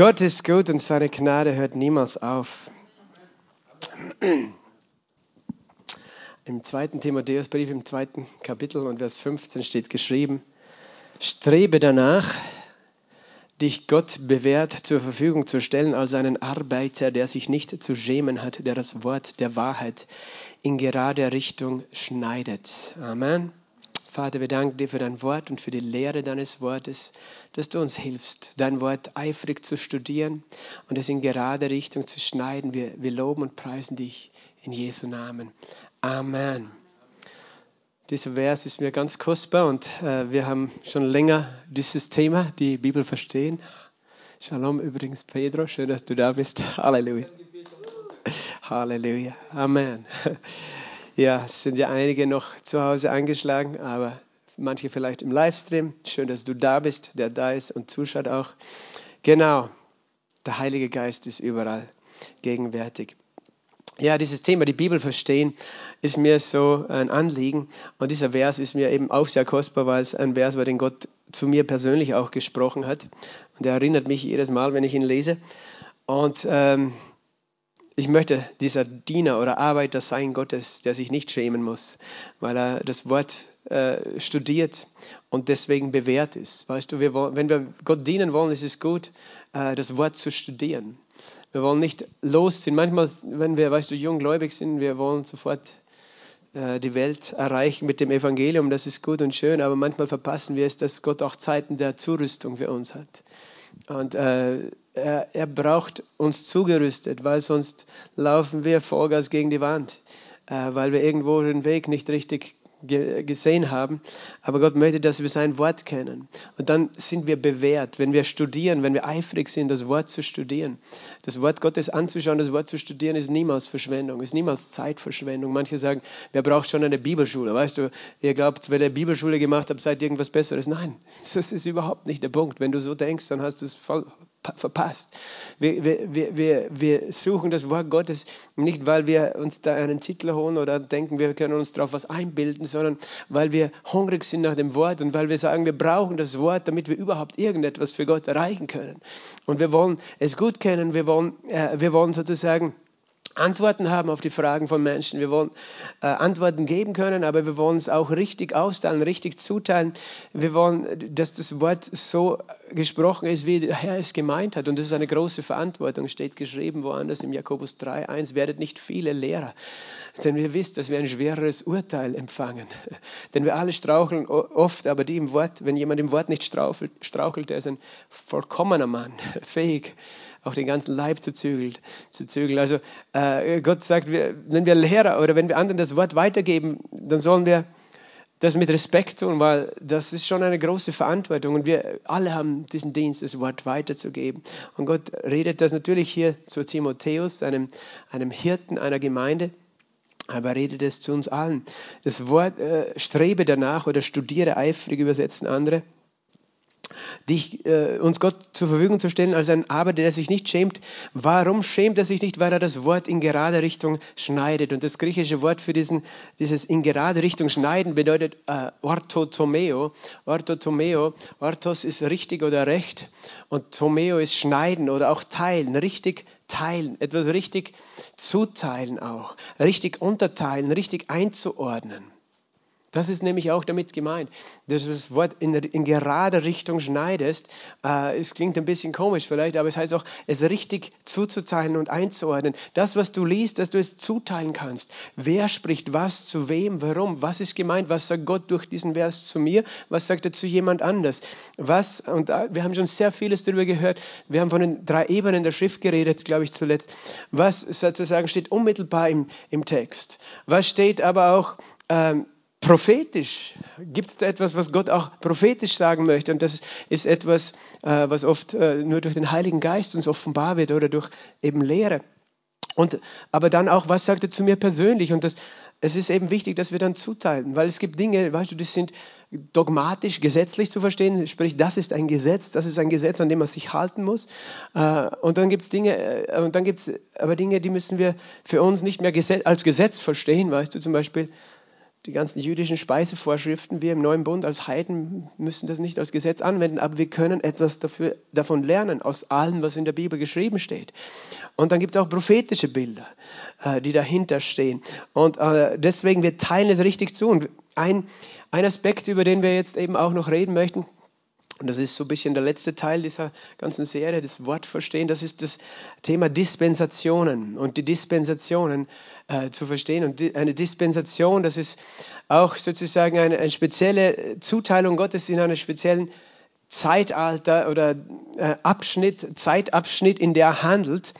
Gott ist gut und seine Gnade hört niemals auf. Im zweiten Timotheusbrief, im zweiten Kapitel und Vers 15 steht geschrieben, strebe danach, dich Gott bewährt zur Verfügung zu stellen als einen Arbeiter, der sich nicht zu schämen hat, der das Wort der Wahrheit in gerade Richtung schneidet. Amen. Vater, wir danken dir für dein Wort und für die Lehre deines Wortes, dass du uns hilfst, dein Wort eifrig zu studieren und es in gerade Richtung zu schneiden. Wir, wir loben und preisen dich in Jesu Namen. Amen. Dieser Vers ist mir ganz kostbar und äh, wir haben schon länger dieses Thema, die Bibel verstehen. Shalom übrigens, Pedro, schön, dass du da bist. Halleluja. Halleluja. Amen. Ja, es sind ja einige noch zu Hause eingeschlagen, aber manche vielleicht im Livestream. Schön, dass du da bist, der da ist und zuschaut auch. Genau, der Heilige Geist ist überall gegenwärtig. Ja, dieses Thema, die Bibel verstehen, ist mir so ein Anliegen. Und dieser Vers ist mir eben auch sehr kostbar, weil es ein Vers war, den Gott zu mir persönlich auch gesprochen hat. Und er erinnert mich jedes Mal, wenn ich ihn lese. Und ähm, ich möchte dieser Diener oder Arbeiter sein Gottes, der sich nicht schämen muss, weil er das Wort äh, studiert und deswegen bewährt ist. Weißt du, wir wollen, wenn wir Gott dienen wollen, ist es gut, äh, das Wort zu studieren. Wir wollen nicht losziehen. Manchmal, wenn wir, weißt du, junggläubig sind, wir wollen sofort äh, die Welt erreichen mit dem Evangelium. Das ist gut und schön, aber manchmal verpassen wir es, dass Gott auch Zeiten der Zurüstung für uns hat. Und äh, er, er braucht uns zugerüstet, weil sonst laufen wir Vollgas gegen die Wand, äh, weil wir irgendwo den Weg nicht richtig gesehen haben. Aber Gott möchte, dass wir sein Wort kennen. Und dann sind wir bewährt, wenn wir studieren, wenn wir eifrig sind, das Wort zu studieren. Das Wort Gottes anzuschauen, das Wort zu studieren, ist niemals Verschwendung, ist niemals Zeitverschwendung. Manche sagen, wer braucht schon eine Bibelschule? Weißt du, ihr glaubt, wenn ihr Bibelschule gemacht habt, seid ihr irgendwas Besseres. Nein, das ist überhaupt nicht der Punkt. Wenn du so denkst, dann hast du es voll verpasst. Wir, wir, wir, wir suchen das Wort Gottes nicht, weil wir uns da einen Titel holen oder denken, wir können uns darauf was einbilden, sondern weil wir hungrig sind nach dem Wort und weil wir sagen, wir brauchen das Wort, damit wir überhaupt irgendetwas für Gott erreichen können. Und wir wollen es gut kennen, wir wollen, äh, wir wollen sozusagen Antworten haben auf die Fragen von Menschen. Wir wollen äh, Antworten geben können, aber wir wollen es auch richtig austeilen, richtig zuteilen. Wir wollen, dass das Wort so gesprochen ist, wie der Herr es gemeint hat. Und das ist eine große Verantwortung, steht geschrieben woanders im Jakobus 3, 1, werdet nicht viele Lehrer, denn wir wissen, dass wir ein schwereres Urteil empfangen. denn wir alle straucheln oft, aber die im Wort, wenn jemand im Wort nicht strauchelt, strauchelt der ist ein vollkommener Mann, fähig, auch den ganzen Leib zu zügeln. Zu zügeln. Also äh, Gott sagt, wir, wenn wir Lehrer oder wenn wir anderen das Wort weitergeben, dann sollen wir das mit Respekt tun, weil das ist schon eine große Verantwortung und wir alle haben diesen Dienst, das Wort weiterzugeben. Und Gott redet das natürlich hier zu Timotheus, einem, einem Hirten einer Gemeinde, aber redet es zu uns allen. Das Wort äh, strebe danach oder studiere eifrig, übersetzen andere dich, äh, uns Gott zur Verfügung zu stellen als ein Arbeiter, der sich nicht schämt. Warum schämt er sich nicht? Weil er das Wort in gerade Richtung schneidet. Und das griechische Wort für diesen, dieses in gerade Richtung schneiden bedeutet äh, orthotomeo. Orthotomeo, orthos ist richtig oder recht und tomeo ist schneiden oder auch teilen, richtig teilen, etwas richtig zuteilen auch, richtig unterteilen, richtig einzuordnen. Das ist nämlich auch damit gemeint, dass du das Wort in, in gerade Richtung schneidest. Äh, es klingt ein bisschen komisch vielleicht, aber es heißt auch, es richtig zuzuteilen und einzuordnen. Das, was du liest, dass du es zuteilen kannst. Wer spricht was zu wem, warum, was ist gemeint, was sagt Gott durch diesen Vers zu mir, was sagt er zu jemand anders. Was, und wir haben schon sehr vieles darüber gehört, wir haben von den drei Ebenen der Schrift geredet, glaube ich zuletzt. Was sozusagen steht unmittelbar im, im Text. Was steht aber auch... Ähm, prophetisch. Gibt es da etwas, was Gott auch prophetisch sagen möchte? Und das ist etwas, äh, was oft äh, nur durch den Heiligen Geist uns offenbar wird oder durch eben Lehre. Und, aber dann auch, was sagt er zu mir persönlich? Und das, es ist eben wichtig, dass wir dann zuteilen, weil es gibt Dinge, weißt du, die sind dogmatisch, gesetzlich zu verstehen, sprich, das ist ein Gesetz, das ist ein Gesetz, an dem man sich halten muss. Äh, und dann gibt es Dinge, und dann gibt es aber Dinge, die müssen wir für uns nicht mehr als Gesetz verstehen, weißt du, zum Beispiel, die ganzen jüdischen Speisevorschriften. Wir im Neuen Bund als Heiden müssen das nicht als Gesetz anwenden, aber wir können etwas dafür, davon lernen, aus allem, was in der Bibel geschrieben steht. Und dann gibt es auch prophetische Bilder, äh, die dahinter stehen. Und äh, deswegen, wir teilen es richtig zu. Und ein, ein Aspekt, über den wir jetzt eben auch noch reden möchten, und das ist so ein bisschen der letzte Teil dieser ganzen Serie, das Wort verstehen, das ist das Thema Dispensationen und die Dispensationen äh, zu verstehen. Und die, eine Dispensation, das ist auch sozusagen eine, eine spezielle Zuteilung Gottes in einem speziellen Zeitalter oder äh, Abschnitt, Zeitabschnitt, in der er handelt.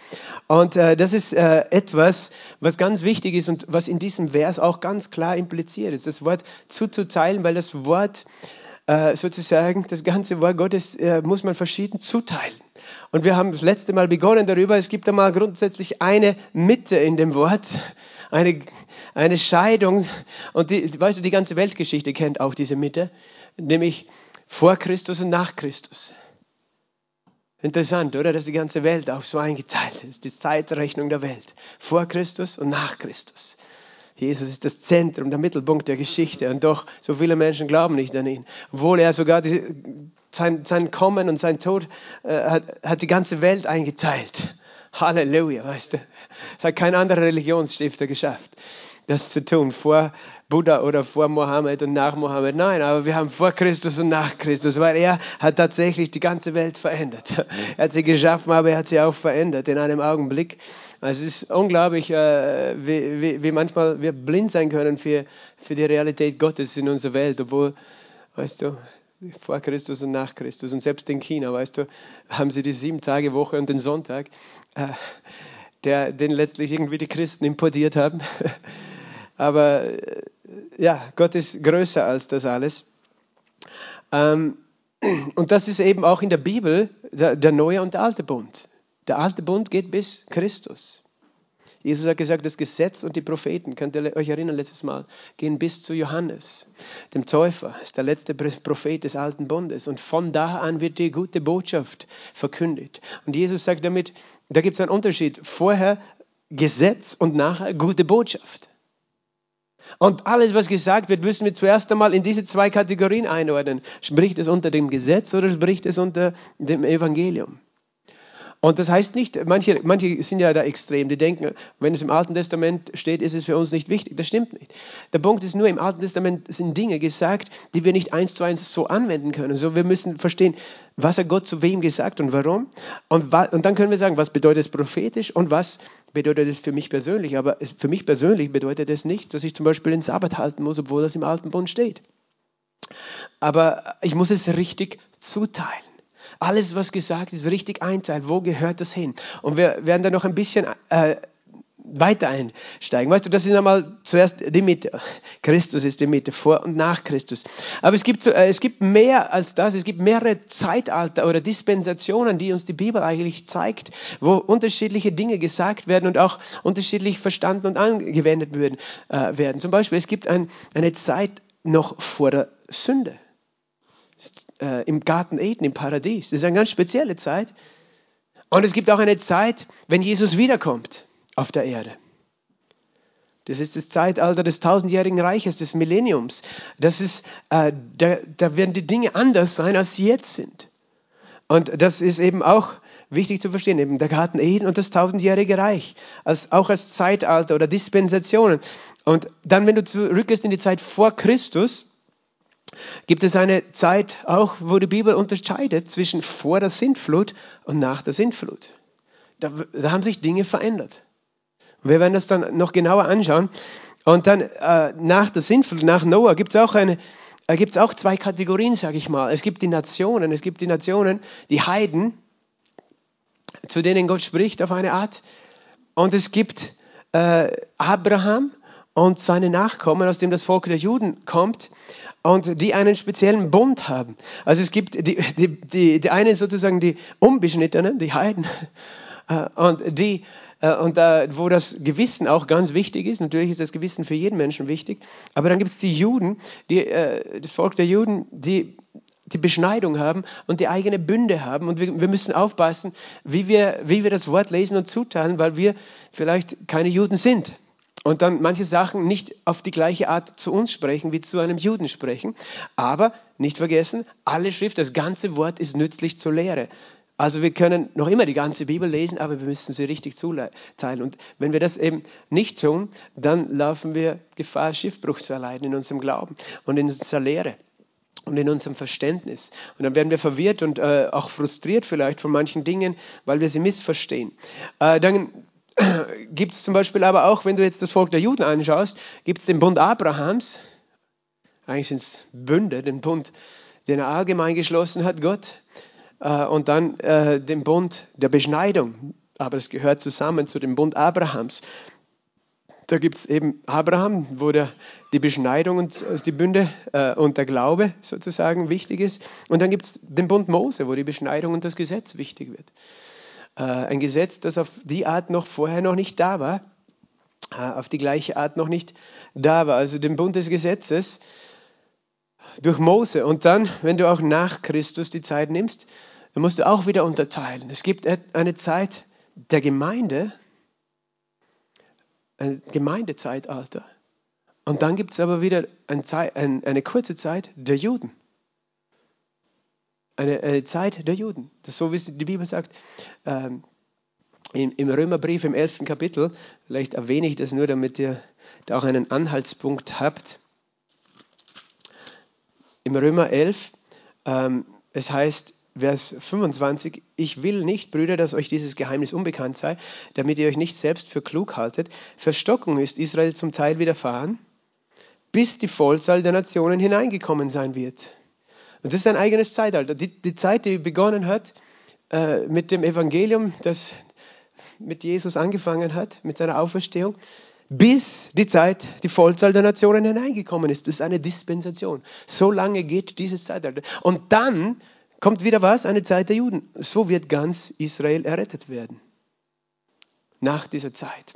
Und äh, das ist äh, etwas, was ganz wichtig ist und was in diesem Vers auch ganz klar impliziert ist. Das Wort zuzuteilen, weil das Wort äh, sozusagen, das ganze Wort Gottes äh, muss man verschieden zuteilen. Und wir haben das letzte Mal begonnen darüber, es gibt einmal grundsätzlich eine Mitte in dem Wort, eine, eine Scheidung. Und die, weißt du, die ganze Weltgeschichte kennt auch diese Mitte, nämlich vor Christus und nach Christus. Interessant, oder? Dass die ganze Welt auch so eingeteilt ist, die Zeitrechnung der Welt. Vor Christus und nach Christus. Jesus ist das Zentrum, der Mittelpunkt der Geschichte und doch so viele Menschen glauben nicht an ihn. Obwohl er sogar die, sein, sein Kommen und sein Tod äh, hat, hat die ganze Welt eingeteilt. Halleluja, weißt du. Das hat kein anderer Religionsstifter geschafft, das zu tun. Vor Buddha oder vor Mohammed und nach Mohammed. Nein, aber wir haben vor Christus und nach Christus, weil er hat tatsächlich die ganze Welt verändert. Er hat sie geschaffen, aber er hat sie auch verändert in einem Augenblick. Es ist unglaublich, äh, wie, wie, wie manchmal wir blind sein können für, für die Realität Gottes in unserer Welt, obwohl, weißt du, vor Christus und nach Christus. Und selbst in China, weißt du, haben sie die sieben Tage Woche und den Sonntag, äh, der, den letztlich irgendwie die Christen importiert haben. Aber äh, ja, Gott ist größer als das alles. Ähm, und das ist eben auch in der Bibel der, der neue und der alte Bund. Der alte Bund geht bis Christus. Jesus hat gesagt, das Gesetz und die Propheten, könnt ihr euch erinnern letztes Mal, gehen bis zu Johannes, dem Täufer, ist der letzte Prophet des alten Bundes. Und von da an wird die gute Botschaft verkündet. Und Jesus sagt damit, da gibt es einen Unterschied. Vorher Gesetz und nachher gute Botschaft. Und alles, was gesagt wird, müssen wir zuerst einmal in diese zwei Kategorien einordnen. Spricht es unter dem Gesetz oder spricht es unter dem Evangelium? Und das heißt nicht, manche, manche sind ja da extrem, die denken, wenn es im Alten Testament steht, ist es für uns nicht wichtig. Das stimmt nicht. Der Punkt ist nur, im Alten Testament sind Dinge gesagt, die wir nicht eins zu eins so anwenden können. So, wir müssen verstehen, was hat Gott zu wem gesagt und warum. Und, und dann können wir sagen, was bedeutet es prophetisch und was bedeutet es für mich persönlich. Aber für mich persönlich bedeutet es nicht, dass ich zum Beispiel den Sabbat halten muss, obwohl das im Alten Bund steht. Aber ich muss es richtig zuteilen alles, was gesagt ist, richtig einteilt. Wo gehört das hin? Und wir werden da noch ein bisschen äh, weiter einsteigen. Weißt du, das ist einmal zuerst die Mitte. Christus ist die Mitte, vor und nach Christus. Aber es gibt, äh, es gibt mehr als das. Es gibt mehrere Zeitalter oder Dispensationen, die uns die Bibel eigentlich zeigt, wo unterschiedliche Dinge gesagt werden und auch unterschiedlich verstanden und angewendet. Äh, werden. Zum Beispiel, es gibt ein, eine Zeit noch vor der Sünde äh, im Garten Eden, im Paradies. Das ist eine ganz spezielle Zeit. Und es gibt auch eine Zeit, wenn Jesus wiederkommt auf der Erde. Das ist das Zeitalter des tausendjährigen Reiches, des Millenniums. Das ist, äh, da, da werden die Dinge anders sein, als sie jetzt sind. Und das ist eben auch wichtig zu verstehen, eben der Garten Eden und das tausendjährige Reich, als, auch als Zeitalter oder Dispensationen. Und dann, wenn du zurückgehst in die Zeit vor Christus, gibt es eine Zeit auch, wo die Bibel unterscheidet zwischen vor der Sintflut und nach der Sintflut. Da, da haben sich Dinge verändert. Wir werden das dann noch genauer anschauen. Und dann äh, nach der Sintflut, nach Noah, gibt es auch eine, äh, gibt es auch zwei Kategorien, sage ich mal. Es gibt die Nationen, es gibt die Nationen, die Heiden, zu denen Gott spricht auf eine Art. Und es gibt äh, Abraham und seine Nachkommen, aus dem das Volk der Juden kommt und die einen speziellen Bund haben. Also es gibt die, die, die, die einen sozusagen die Unbeschnittenen, die Heiden, äh, und die, äh, und da, wo das Gewissen auch ganz wichtig ist, natürlich ist das Gewissen für jeden Menschen wichtig, aber dann gibt es die Juden, die, äh, das Volk der Juden, die die Beschneidung haben und die eigene Bünde haben. Und wir, wir müssen aufpassen, wie wir, wie wir das Wort lesen und zuteilen, weil wir vielleicht keine Juden sind. Und dann manche Sachen nicht auf die gleiche Art zu uns sprechen, wie zu einem Juden sprechen. Aber nicht vergessen, alle Schrift, das ganze Wort ist nützlich zur Lehre. Also wir können noch immer die ganze Bibel lesen, aber wir müssen sie richtig zuteilen. Und wenn wir das eben nicht tun, dann laufen wir Gefahr, Schiffbruch zu erleiden in unserem Glauben und in unserer Lehre und in unserem Verständnis. Und dann werden wir verwirrt und äh, auch frustriert vielleicht von manchen Dingen, weil wir sie missverstehen. Äh, dann gibt es zum Beispiel aber auch, wenn du jetzt das Volk der Juden anschaust, gibt es den Bund Abrahams, eigentlich sind es Bünde, den Bund, den er allgemein geschlossen hat, Gott, äh, und dann äh, den Bund der Beschneidung. Aber es gehört zusammen zu dem Bund Abrahams. Da gibt es eben Abraham, wo der, die Beschneidung und also die Bünde äh, und der Glaube sozusagen wichtig ist. Und dann gibt es den Bund Mose, wo die Beschneidung und das Gesetz wichtig wird. Äh, ein Gesetz, das auf die Art noch vorher noch nicht da war, äh, auf die gleiche Art noch nicht da war. Also den Bund des Gesetzes durch Mose. Und dann, wenn du auch nach Christus die Zeit nimmst, dann musst du auch wieder unterteilen. Es gibt eine Zeit der Gemeinde, ein Gemeindezeitalter. Und dann gibt es aber wieder Zeit, eine kurze Zeit der Juden. Eine, eine, Zeit der Juden. Das so, wie die Bibel sagt. Ähm, im, Im Römerbrief im 11. Kapitel, vielleicht erwähne ich das nur, damit ihr da auch einen Anhaltspunkt habt. Im Römer 11, ähm, es heißt, Vers 25, ich will nicht, Brüder, dass euch dieses Geheimnis unbekannt sei, damit ihr euch nicht selbst für klug haltet. Verstockung ist Israel zum Teil widerfahren, bis die Vollzahl der Nationen hineingekommen sein wird. Und das ist ein eigenes Zeitalter. Die, die Zeit, die begonnen hat äh, mit dem Evangelium, das mit Jesus angefangen hat, mit seiner Auferstehung, bis die Zeit, die Vollzahl der Nationen hineingekommen ist. Das ist eine Dispensation. So lange geht dieses Zeitalter. Und dann kommt wieder was? Eine Zeit der Juden. So wird ganz Israel errettet werden. Nach dieser Zeit.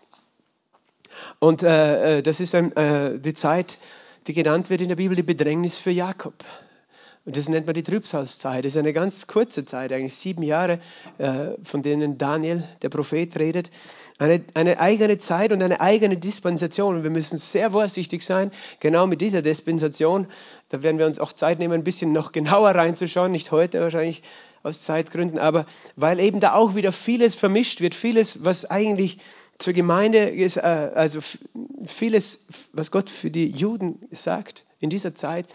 Und äh, äh das ist ein, äh, die Zeit, die genannt wird in der Bibel, die Bedrängnis für Jakob. Und das nennt man die Trübsalzeit. Das ist eine ganz kurze Zeit, eigentlich sieben Jahre, äh, von denen Daniel, der Prophet, redet. Eine, eine eigene Zeit und eine eigene Dispensation. Und wir müssen sehr vorsichtig sein, genau mit dieser Dispensation. Da werden wir uns auch Zeit nehmen, ein bisschen noch genauer reinzuschauen. Nicht heute wahrscheinlich aus Zeitgründen, aber weil eben da auch wieder vieles vermischt wird. Vieles, was eigentlich zur Gemeinde ist, äh, also vieles, was Gott für die Juden sagt in dieser Zeit,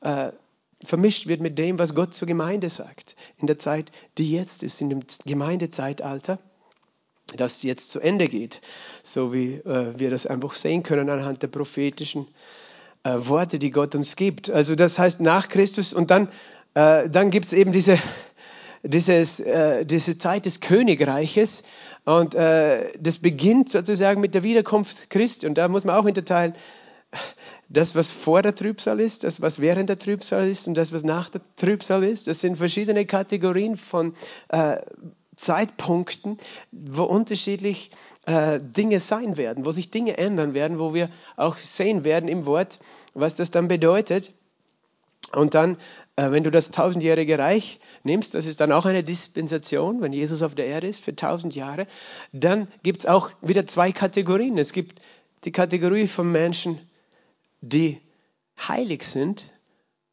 äh, vermischt wird mit dem, was Gott zur Gemeinde sagt. In der Zeit, die jetzt ist, in dem Gemeindezeitalter, das jetzt zu Ende geht. So wie äh, wir das einfach sehen können anhand der prophetischen äh, Worte, die Gott uns gibt. Also das heißt nach Christus und dann, äh, dann gibt es eben diese, dieses, äh, diese Zeit des Königreiches und äh, das beginnt sozusagen mit der Wiederkunft Christi und da muss man auch unterteilen, das, was vor der Trübsal ist, das, was während der Trübsal ist und das, was nach der Trübsal ist. Das sind verschiedene Kategorien von äh, Zeitpunkten, wo unterschiedlich äh, Dinge sein werden, wo sich Dinge ändern werden, wo wir auch sehen werden im Wort, was das dann bedeutet. Und dann, äh, wenn du das tausendjährige Reich nimmst, das ist dann auch eine Dispensation, wenn Jesus auf der Erde ist für tausend Jahre, dann gibt es auch wieder zwei Kategorien. Es gibt die Kategorie von Menschen, die heilig sind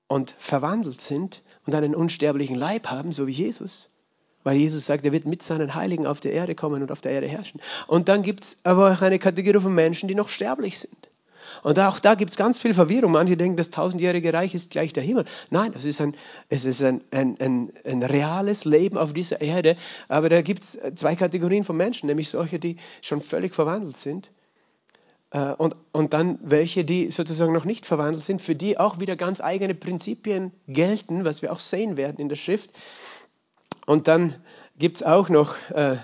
und verwandelt sind und einen unsterblichen Leib haben, so wie Jesus. Weil Jesus sagt, er wird mit seinen Heiligen auf der Erde kommen und auf der Erde herrschen. Und dann gibt es aber auch eine Kategorie von Menschen, die noch sterblich sind. Und auch da gibt es ganz viel Verwirrung. Manche denken, das tausendjährige Reich ist gleich der Himmel. Nein, es ist ein, es ist ein, ein, ein, ein reales Leben auf dieser Erde. Aber da gibt es zwei Kategorien von Menschen, nämlich solche, die schon völlig verwandelt sind und, und dann welche, die sozusagen noch nicht verwandelt sind, für die auch wieder ganz eigene Prinzipien gelten, was wir auch sehen werden in der Schrift. Und dann gibt es auch noch äh,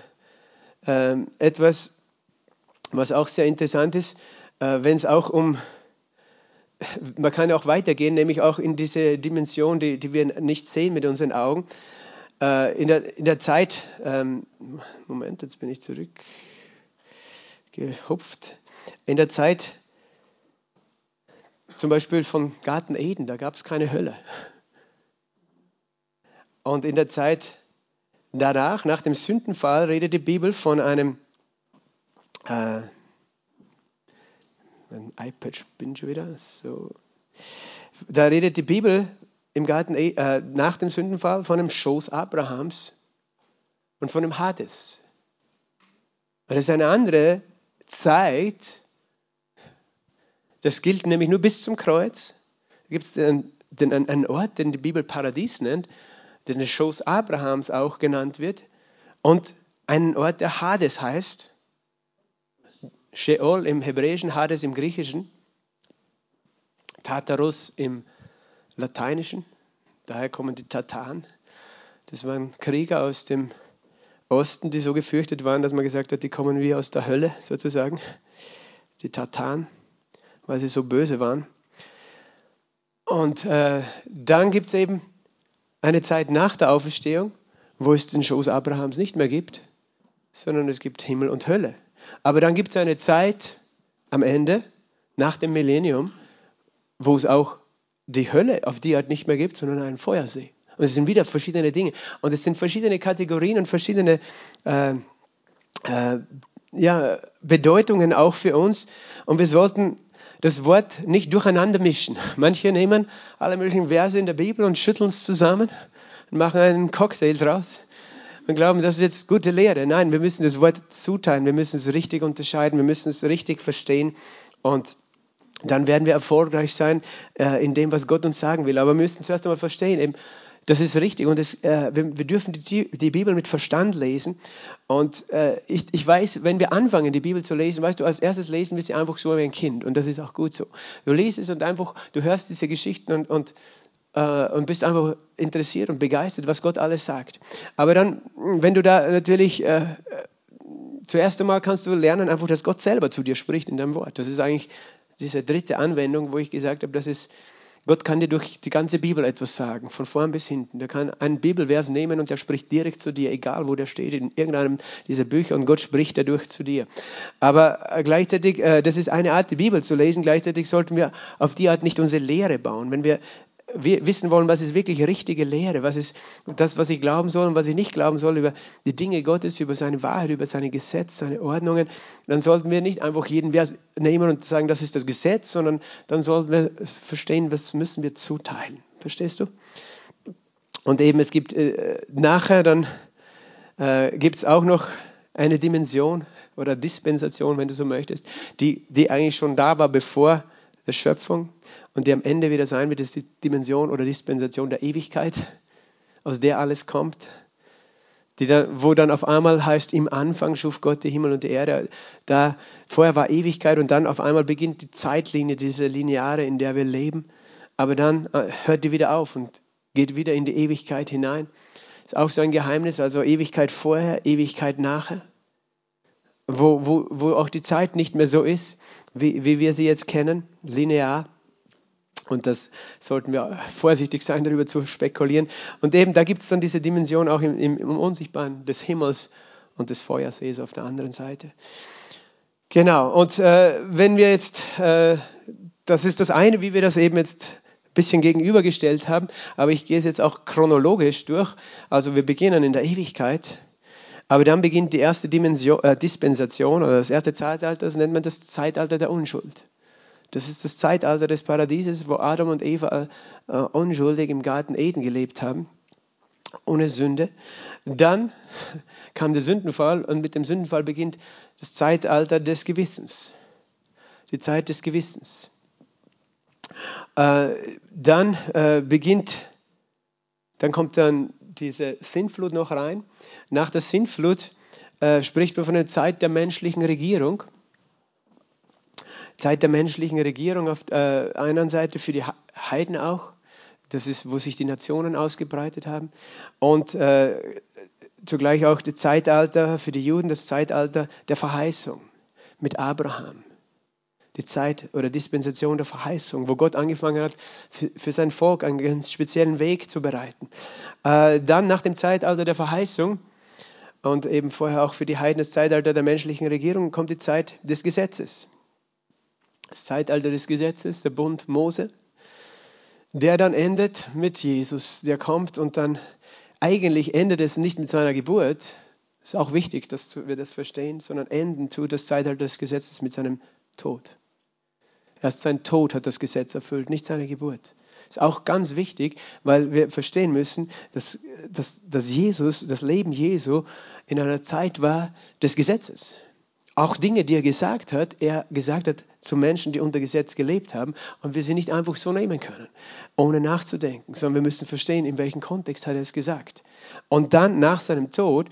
äh, etwas, was auch sehr interessant ist, äh, wenn es auch um, man kann auch weitergehen, nämlich auch in diese Dimension, die, die wir nicht sehen mit unseren Augen. Äh, in, der, in der Zeit, ähm, Moment, jetzt bin ich zurückgehupft in der Zeit zum Beispiel von Garten Eden, da gab es keine Hölle. Und in der Zeit danach, nach dem Sündenfall, redet die Bibel von einem, äh, Ein iPad spinnt schon wieder. So. Da redet die Bibel im Garten äh, nach dem Sündenfall von dem Schoß Abrahams und von dem Hades. Das ist eine andere Zeit. Das gilt nämlich nur bis zum Kreuz. Da gibt es einen, Ort, den die Bibel Paradies nennt, der der Schoß Abrahams auch genannt wird. Und einen Ort, der Hades heißt. Sheol im Hebräischen, Hades im Griechischen, Tartarus im Lateinischen, daher kommen die Tataren. Das waren Krieger aus dem Osten, die so gefürchtet waren, dass man gesagt hat, die kommen wie aus der Hölle sozusagen, die Tataren, weil sie so böse waren. Und äh, dann gibt es eben eine Zeit nach der Auferstehung, wo es den Schoß Abrahams nicht mehr gibt, sondern es gibt Himmel und Hölle. Aber dann gibt es eine Zeit am Ende, nach dem Millennium, wo es auch die Hölle auf die Art nicht mehr gibt, sondern einen Feuersee. Und es sind wieder verschiedene Dinge. Und es sind verschiedene Kategorien und verschiedene äh, äh, ja, Bedeutungen auch für uns. Und wir sollten das Wort nicht durcheinander mischen. Manche nehmen alle möglichen Verse in der Bibel und schütteln es zusammen und machen einen Cocktail draus und glauben, das ist jetzt gute Lehre. Nein, wir müssen das Wort zuteilen, wir müssen es richtig unterscheiden, wir müssen es richtig verstehen und dann werden wir erfolgreich sein äh, in dem, was Gott uns sagen will. Aber wir müssen zuerst einmal verstehen, eben, das ist richtig und das, äh, wir, wir, dürfen die, die, Bibel mit Verstand lesen. Und äh, ich, ich weiß, wenn wir anfangen, die Bibel zu lesen, weißt du, als erstes lesen wir sie einfach so wie ein Kind und das ist auch gut so. Du liest es und einfach, du hörst diese Geschichten und, und äh, und bist einfach interessiert und begeistert, was Gott alles sagt. Aber dann, wenn du da natürlich äh, zuerst einmal kannst du lernen, einfach, dass Gott selber zu dir spricht in deinem Wort. Das ist eigentlich diese dritte Anwendung, wo ich gesagt habe, das ist Gott kann dir durch die ganze Bibel etwas sagen, von vorn bis hinten. Der kann einen Bibelvers nehmen und der spricht direkt zu dir, egal wo der steht, in irgendeinem dieser Bücher und Gott spricht dadurch zu dir. Aber äh, gleichzeitig, das ist eine Art, die Bibel zu lesen, gleichzeitig sollten wir auf die Art nicht unsere Lehre bauen. Wenn wir wissen wollen, was ist wirklich richtige Lehre, was ist das, was ich glauben soll und was ich nicht glauben soll über die Dinge Gottes, über seine Wahrheit, über seine Gesetze, seine Ordnungen, dann sollten wir nicht einfach jeden Vers nehmen und sagen, das ist das Gesetz, sondern dann sollten wir verstehen, was müssen wir zuteilen. Verstehst du? Und eben, es gibt äh, nachher dann äh, gibt es auch noch eine Dimension oder Dispensation, wenn du so möchtest, die, die eigentlich schon da war, bevor der Schöpfung und die am Ende wieder sein wird, ist die Dimension oder Dispensation der Ewigkeit, aus der alles kommt. Die da, wo dann auf einmal heißt, im Anfang schuf Gott die Himmel und die Erde. Da, vorher war Ewigkeit und dann auf einmal beginnt die Zeitlinie, diese Lineare, in der wir leben. Aber dann äh, hört die wieder auf und geht wieder in die Ewigkeit hinein. Ist auch so ein Geheimnis, also Ewigkeit vorher, Ewigkeit nachher. Wo, wo, wo auch die Zeit nicht mehr so ist, wie, wie wir sie jetzt kennen, linear. Und das sollten wir vorsichtig sein, darüber zu spekulieren. Und eben, da gibt es dann diese Dimension auch im, im, Unsichtbaren des Himmels und des Feuersees auf der anderen Seite. Genau, und äh, wenn wir jetzt, äh, das ist das eine, wie wir das eben jetzt ein bisschen gegenübergestellt haben, aber ich gehe es jetzt auch chronologisch durch. Also wir beginnen in der Ewigkeit, aber dann beginnt die erste Dimension, äh, Dispensation oder das erste Zeitalter, das nennt man das Zeitalter der Unschuld. Das ist das Zeitalter des Paradieses, wo Adam und Eva äh, unschuldig im Garten Eden gelebt haben, ohne Sünde. Dann kam der Sündenfall und mit dem Sündenfall beginnt das Zeitalter des Gewissens. Die Zeit des Gewissens. Äh, dann äh, beginnt, dann kommt dann diese Sintflut noch rein. Nach der Sintflut äh, spricht man von der Zeit der menschlichen Regierung. Zeit der menschlichen Regierung auf äh, einer Seite für die Heiden auch. Das ist, wo sich die Nationen ausgebreitet haben. Und äh, zugleich auch das Zeitalter für die Juden, das Zeitalter der Verheißung mit Abraham. Die Zeit oder Dispensation der Verheißung, wo Gott angefangen hat, für, für sein Volk einen ganz speziellen Weg zu bereiten. Äh, dann nach dem Zeitalter der Verheißung und eben vorher auch für die Heiden das Zeitalter der menschlichen Regierung kommt die Zeit des Gesetzes das Zeitalter des Gesetzes, der Bund Mose, der dann endet mit Jesus, der kommt und dann eigentlich endet es nicht mit seiner Geburt, ist auch wichtig, dass wir das verstehen, sondern enden tut das Zeitalter des Gesetzes mit seinem Tod. Erst sein Tod hat das Gesetz erfüllt, nicht seine Geburt. Ist auch ganz wichtig, weil wir verstehen müssen, dass, dass, dass Jesus, das Leben Jesu in einer Zeit war des Gesetzes. Auch Dinge, die er gesagt hat, er gesagt hat zu Menschen, die unter Gesetz gelebt haben und wir sie nicht einfach so nehmen können, ohne nachzudenken, sondern wir müssen verstehen, in welchem Kontext hat er es gesagt. Und dann nach seinem Tod,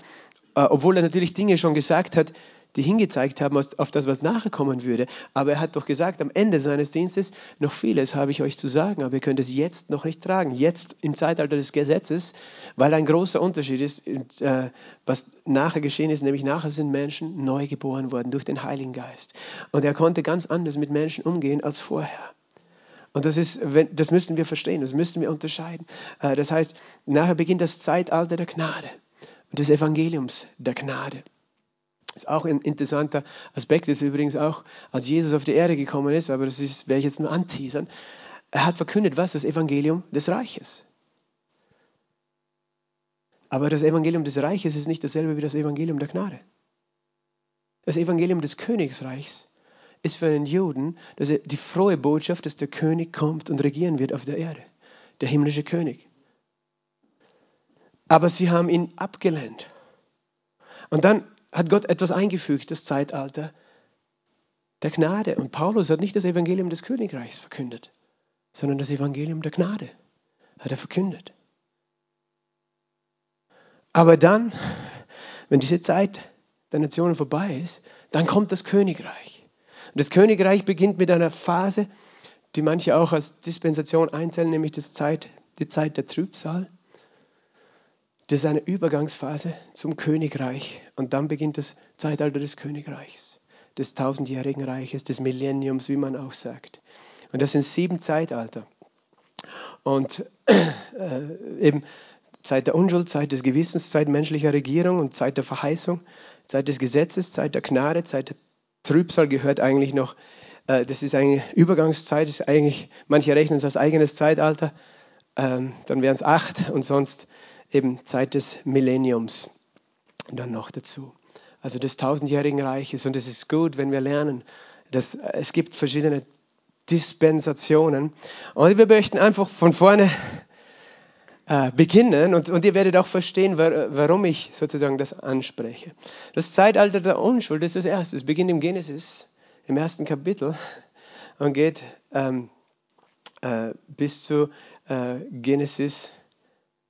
äh, obwohl er natürlich Dinge schon gesagt hat, die hingezeigt haben auf das, was nachher kommen würde. Aber er hat doch gesagt, am Ende seines Dienstes, noch vieles habe ich euch zu sagen, aber ihr könnt es jetzt noch nicht tragen. Jetzt im Zeitalter des Gesetzes, weil ein großer Unterschied ist, äh, was nachher geschehen ist, nämlich nachher sind Menschen neu geboren worden durch den Heiligen Geist. Und er konnte ganz anders mit Menschen umgehen als vorher. Und das, ist, das müssen wir verstehen, das müssen wir unterscheiden. Äh, das heißt, nachher beginnt das Zeitalter der Gnade und des Evangeliums der Gnade. Ist auch ein interessanter Aspekt, ist übrigens auch, als Jesus auf die Erde gekommen ist, aber das ist, werde ich jetzt nur anteasern. Er hat verkündet, was? Das Evangelium des Reiches. Aber das Evangelium des Reiches ist nicht dasselbe wie das Evangelium der Gnade. Das Evangelium des Königsreichs ist für einen Juden die frohe Botschaft, dass der König kommt und regieren wird auf der Erde. Der himmlische König. Aber sie haben ihn abgelehnt. Und dann hat Gott etwas eingefügt, das Zeitalter der Gnade. Und Paulus hat nicht das Evangelium des Königreichs verkündet, sondern das Evangelium der Gnade hat er verkündet. Aber dann, wenn diese Zeit der Nationen vorbei ist, dann kommt das Königreich. Und das Königreich beginnt mit einer Phase, die manche auch als Dispensation einteilen, nämlich das Zeit, die Zeit der Trübsal. Das ist eine Übergangsphase zum Königreich und dann beginnt das Zeitalter des Königreichs, des tausendjährigen Reiches, des Millenniums, wie man auch sagt. Und das sind sieben Zeitalter. Und äh, eben Zeit der Unschuld, Zeit des Gewissens, Zeit menschlicher Regierung und Zeit der Verheißung, Zeit des Gesetzes, Zeit der Gnade, Zeit der Trübsal gehört eigentlich noch, äh, das ist eine Übergangszeit, ist eigentlich, manche rechnen es als eigenes Zeitalter, ähm, dann wären es acht und sonst eben Zeit des Millenniums dann noch dazu. Also des tausendjährigen Reiches. Und es ist gut, wenn wir lernen, dass es gibt verschiedene Dispensationen. Und wir möchten einfach von vorne äh, beginnen und, und ihr werdet auch verstehen, warum ich sozusagen das anspreche. Das Zeitalter der Unschuld ist das erste. Es beginnt im Genesis, im ersten Kapitel und geht ähm, äh, bis zu äh, Genesis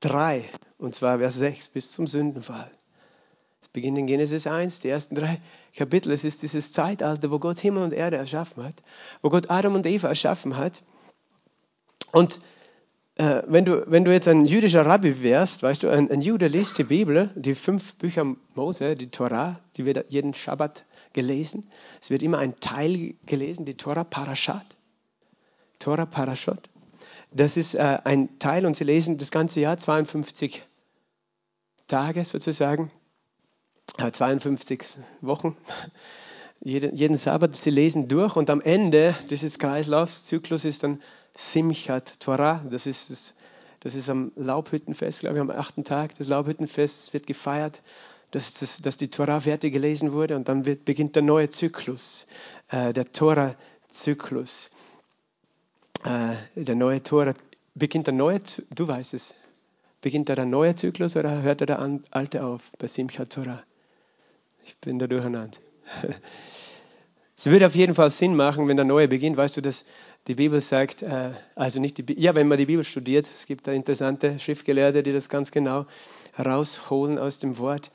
3, und zwar Vers 6 bis zum Sündenfall. Es beginnt in Genesis 1, die ersten drei Kapitel. Es ist dieses Zeitalter, wo Gott Himmel und Erde erschaffen hat, wo Gott Adam und Eva erschaffen hat. Und äh, wenn, du, wenn du jetzt ein jüdischer Rabbi wärst, weißt du, ein, ein Jude liest die Bibel, die fünf Bücher Mose, die Torah, die wird jeden Schabbat gelesen. Es wird immer ein Teil gelesen, die Torah Parashat. Torah Parashot. Das ist äh, ein Teil und Sie lesen das ganze Jahr 52 Tage sozusagen, äh, 52 Wochen, jeden, jeden Sabbat. Sie lesen durch und am Ende dieses Kreislaufzyklus ist dann Simchat Torah. Das ist, das, das ist am Laubhüttenfest, glaube ich, am achten Tag des Laubhüttenfests wird gefeiert dass, das, dass die Torah fertig gelesen wurde und dann wird, beginnt der neue Zyklus, äh, der Torah-Zyklus äh, der neue Tor, beginnt der neue, du weißt es, beginnt da der neue Zyklus oder hört er der alte auf bei Simchat Torah? Ich bin da durcheinander. Es würde auf jeden Fall Sinn machen, wenn der neue beginnt. Weißt du, dass die Bibel sagt, äh, also nicht die, ja, wenn man die Bibel studiert, es gibt da interessante Schriftgelehrte, die das ganz genau herausholen aus dem Wort,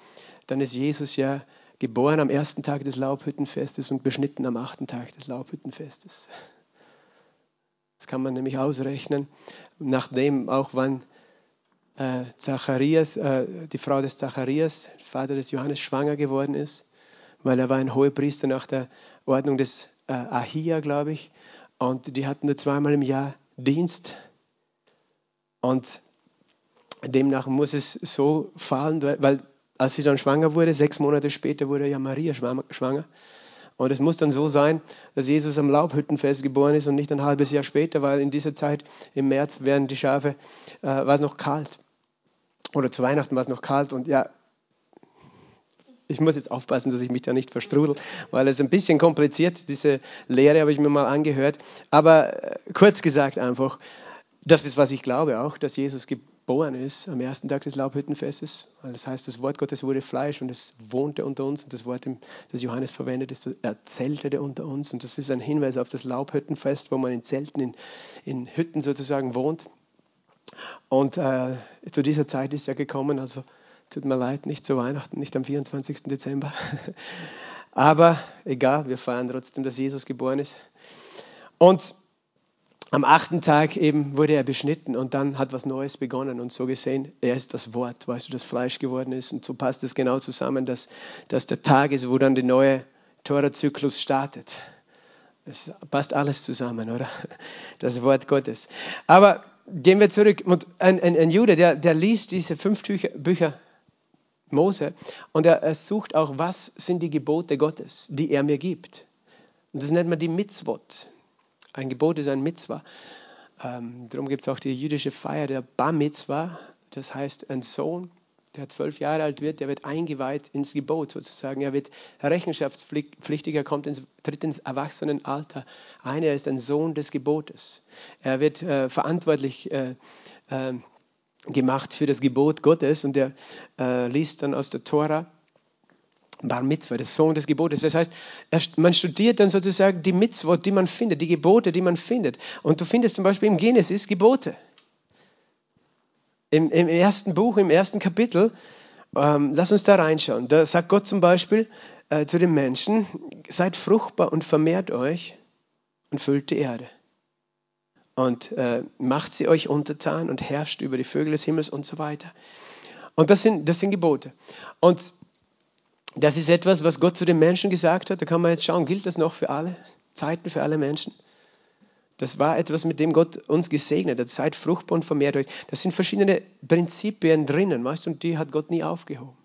dann ist Jesus ja geboren am ersten Tag des Laubhüttenfestes und beschnitten am achten Tag des Laubhüttenfestes. Das kann man nämlich ausrechnen, nachdem auch wann äh, Zacharias, äh, die Frau des Zacharias, Vater des Johannes, schwanger geworden ist, weil er war ein Hohepriester nach der Ordnung des äh, Ahia, glaube ich, und die hatten nur zweimal im Jahr Dienst. Und demnach muss es so fallen, weil, weil als sie dann schwanger wurde, sechs Monate später wurde ja Maria schwanger. Und es muss dann so sein, dass Jesus am Laubhüttenfest geboren ist und nicht ein halbes Jahr später, weil in dieser Zeit im März werden die Schafe, äh, war es noch kalt. Oder zu Weihnachten war es noch kalt und ja, ich muss jetzt aufpassen, dass ich mich da nicht verstrudel, weil es ein bisschen kompliziert, diese Lehre habe ich mir mal angehört. Aber äh, kurz gesagt einfach, das ist, was ich glaube auch, dass Jesus geboren ist am ersten Tag des Laubhüttenfestes. Das heißt, das Wort Gottes wurde Fleisch und es wohnte unter uns. Und das Wort, das Johannes verwendet, ist, er zeltete unter uns. Und das ist ein Hinweis auf das Laubhüttenfest, wo man in Zelten, in, in Hütten sozusagen wohnt. Und äh, zu dieser Zeit ist er gekommen, also Tut mir leid, nicht zu Weihnachten, nicht am 24. Dezember. Aber egal, wir feiern trotzdem, dass Jesus geboren ist. Und am achten Tag eben wurde er beschnitten und dann hat was Neues begonnen und so gesehen, er ist das Wort, weißt du, das Fleisch geworden ist und so passt es genau zusammen, dass, dass der Tag ist, wo dann der neue Tora-Zyklus startet. Es passt alles zusammen, oder? Das Wort Gottes. Aber gehen wir zurück. ein, ein, ein Jude, der, der liest diese fünf Bücher, Bücher Mose. Und er, er, sucht auch, was sind die Gebote Gottes, die er mir gibt. Und das nennt man die Mitzvot. Ein Gebot ist ein Mitzvah. Ähm, darum gibt es auch die jüdische Feier der Bar Mitzvah. Das heißt, ein Sohn, der zwölf Jahre alt wird, der wird eingeweiht ins Gebot sozusagen. Er wird rechenschaftspflichtig, er kommt ins, tritt ins Erwachsenenalter. Einer ist ein Sohn des Gebotes. Er wird äh, verantwortlich äh, äh, gemacht für das Gebot Gottes und er äh, liest dann aus der Tora Bar Mitzvah, der Sohn des Gebotes. Das heißt, man studiert dann sozusagen die Mitzvah, die man findet, die Gebote, die man findet. Und du findest zum Beispiel im Genesis Gebote. Im, im ersten Buch, im ersten Kapitel, ähm, lass uns da reinschauen. Da sagt Gott zum Beispiel äh, zu den Menschen, seid fruchtbar und vermehrt euch und füllt die Erde und äh, macht sie euch untertan und herrscht über die Vögel des Himmels und so weiter. Und das sind, das sind Gebote. Und das ist etwas, was Gott zu den Menschen gesagt hat. Da kann man jetzt schauen, gilt das noch für alle Zeiten, für alle Menschen? Das war etwas, mit dem Gott uns gesegnet hat. Seid fruchtbar und vermehrt euch. Das sind verschiedene Prinzipien drinnen, weißt du, und die hat Gott nie aufgehoben.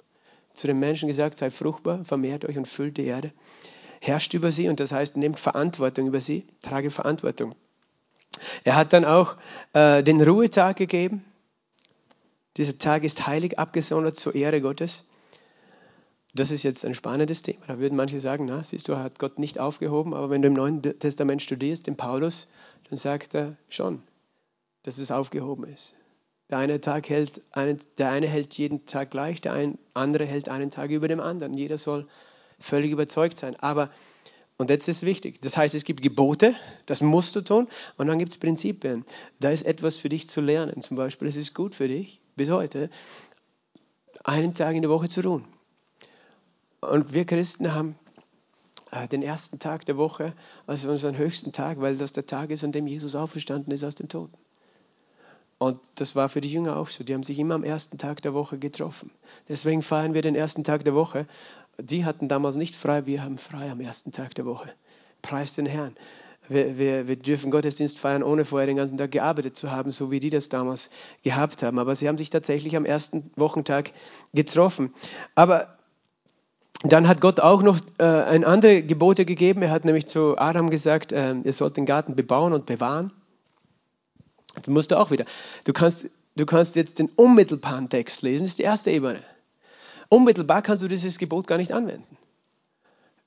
Zu den Menschen gesagt, seid fruchtbar, vermehrt euch und füllt die Erde. Herrscht über sie und das heißt, nehmt Verantwortung über sie, trage Verantwortung. Er hat dann auch äh, den Ruhetag gegeben. Dieser Tag ist heilig abgesondert zur Ehre Gottes. Das ist jetzt ein spannendes Thema. Da würden manche sagen, na, siehst du, hat Gott nicht aufgehoben. Aber wenn du im Neuen Testament studierst, den Paulus, dann sagt er schon, dass es aufgehoben ist. Der eine, Tag hält einen, der eine hält jeden Tag gleich, der ein, andere hält einen Tag über dem anderen. Jeder soll völlig überzeugt sein. Aber und jetzt ist wichtig. Das heißt, es gibt Gebote, das musst du tun, und dann gibt es Prinzipien. Da ist etwas für dich zu lernen. Zum Beispiel, es ist gut für dich, bis heute, einen Tag in der Woche zu ruhen. Und wir Christen haben äh, den ersten Tag der Woche als unseren höchsten Tag, weil das der Tag ist, an dem Jesus auferstanden ist aus dem Toten. Und das war für die Jünger auch so. Die haben sich immer am ersten Tag der Woche getroffen. Deswegen feiern wir den ersten Tag der Woche. Die hatten damals nicht frei, wir haben frei am ersten Tag der Woche. Preis den Herrn. Wir, wir, wir, dürfen Gottesdienst feiern, ohne vorher den ganzen Tag gearbeitet zu haben, so wie die das damals gehabt haben. Aber sie haben sich tatsächlich am ersten Wochentag getroffen. Aber dann hat Gott auch noch äh, ein andere Gebote gegeben. Er hat nämlich zu Adam gesagt, äh, ihr sollt den Garten bebauen und bewahren. Das musst du auch wieder. Du kannst, du kannst jetzt den unmittelbaren Text lesen, das ist die erste Ebene. Unmittelbar kannst du dieses Gebot gar nicht anwenden.